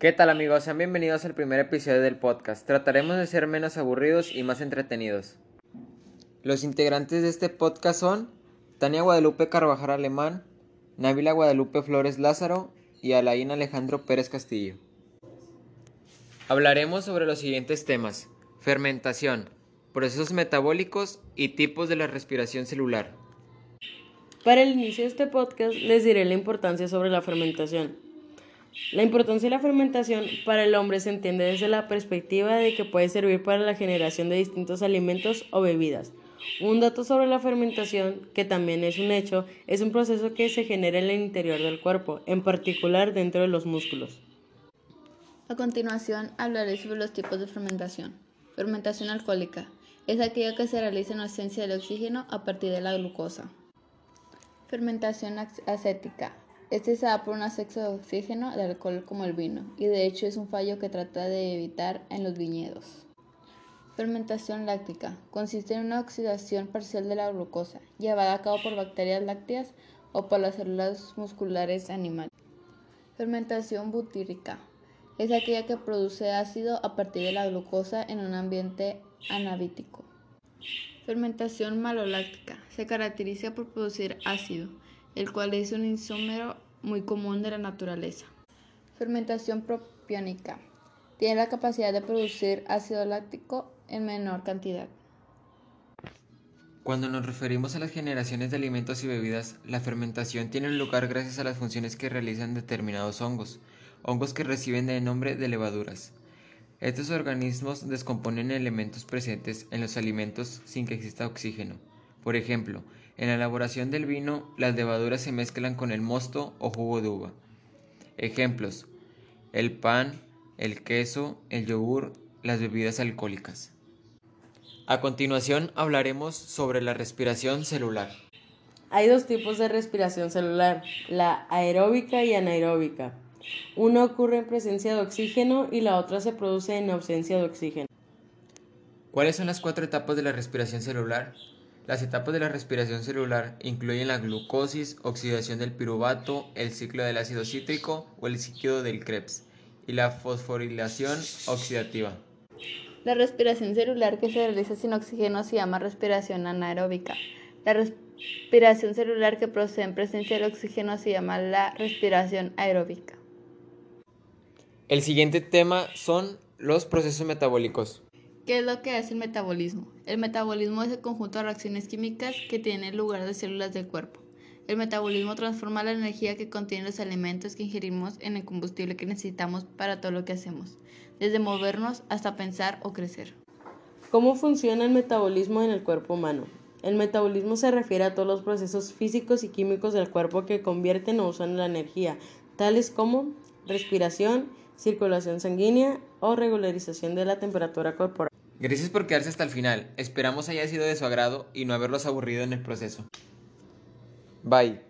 ¿Qué tal amigos? Sean bienvenidos al primer episodio del podcast. Trataremos de ser menos aburridos y más entretenidos. Los integrantes de este podcast son Tania Guadalupe Carvajal Alemán, Navila Guadalupe Flores Lázaro y Alain Alejandro Pérez Castillo. Hablaremos sobre los siguientes temas. Fermentación, procesos metabólicos y tipos de la respiración celular. Para el inicio de este podcast les diré la importancia sobre la fermentación. La importancia de la fermentación para el hombre se entiende desde la perspectiva de que puede servir para la generación de distintos alimentos o bebidas. Un dato sobre la fermentación, que también es un hecho, es un proceso que se genera en el interior del cuerpo, en particular dentro de los músculos. A continuación hablaré sobre los tipos de fermentación. Fermentación alcohólica es aquella que se realiza en ausencia del oxígeno a partir de la glucosa. Fermentación acética este se da por un acceso de oxígeno de alcohol como el vino, y de hecho es un fallo que trata de evitar en los viñedos. Fermentación láctica consiste en una oxidación parcial de la glucosa, llevada a cabo por bacterias lácteas o por las células musculares animales. Fermentación butírica es aquella que produce ácido a partir de la glucosa en un ambiente anabítico. Fermentación maloláctica se caracteriza por producir ácido el cual es un isómero muy común de la naturaleza. Fermentación propiónica. Tiene la capacidad de producir ácido láctico en menor cantidad. Cuando nos referimos a las generaciones de alimentos y bebidas, la fermentación tiene lugar gracias a las funciones que realizan determinados hongos, hongos que reciben el nombre de levaduras. Estos organismos descomponen elementos presentes en los alimentos sin que exista oxígeno. Por ejemplo, en la elaboración del vino, las levaduras se mezclan con el mosto o jugo de uva. Ejemplos: el pan, el queso, el yogur, las bebidas alcohólicas. A continuación hablaremos sobre la respiración celular. Hay dos tipos de respiración celular, la aeróbica y anaeróbica. Una ocurre en presencia de oxígeno y la otra se produce en ausencia de oxígeno. ¿Cuáles son las cuatro etapas de la respiración celular? Las etapas de la respiración celular incluyen la glucosis, oxidación del piruvato, el ciclo del ácido cítrico o el ciclo del Krebs y la fosforilación oxidativa. La respiración celular que se realiza sin oxígeno se llama respiración anaeróbica. La respiración celular que procede en presencia del oxígeno se llama la respiración aeróbica. El siguiente tema son los procesos metabólicos. ¿Qué es lo que hace el metabolismo? El metabolismo es el conjunto de reacciones químicas que tiene lugar de células del cuerpo. El metabolismo transforma la energía que contienen los alimentos que ingerimos en el combustible que necesitamos para todo lo que hacemos, desde movernos hasta pensar o crecer. ¿Cómo funciona el metabolismo en el cuerpo humano? El metabolismo se refiere a todos los procesos físicos y químicos del cuerpo que convierten o usan la energía, tales como respiración, circulación sanguínea o regularización de la temperatura corporal. Gracias por quedarse hasta el final. Esperamos haya sido de su agrado y no haberlos aburrido en el proceso. Bye.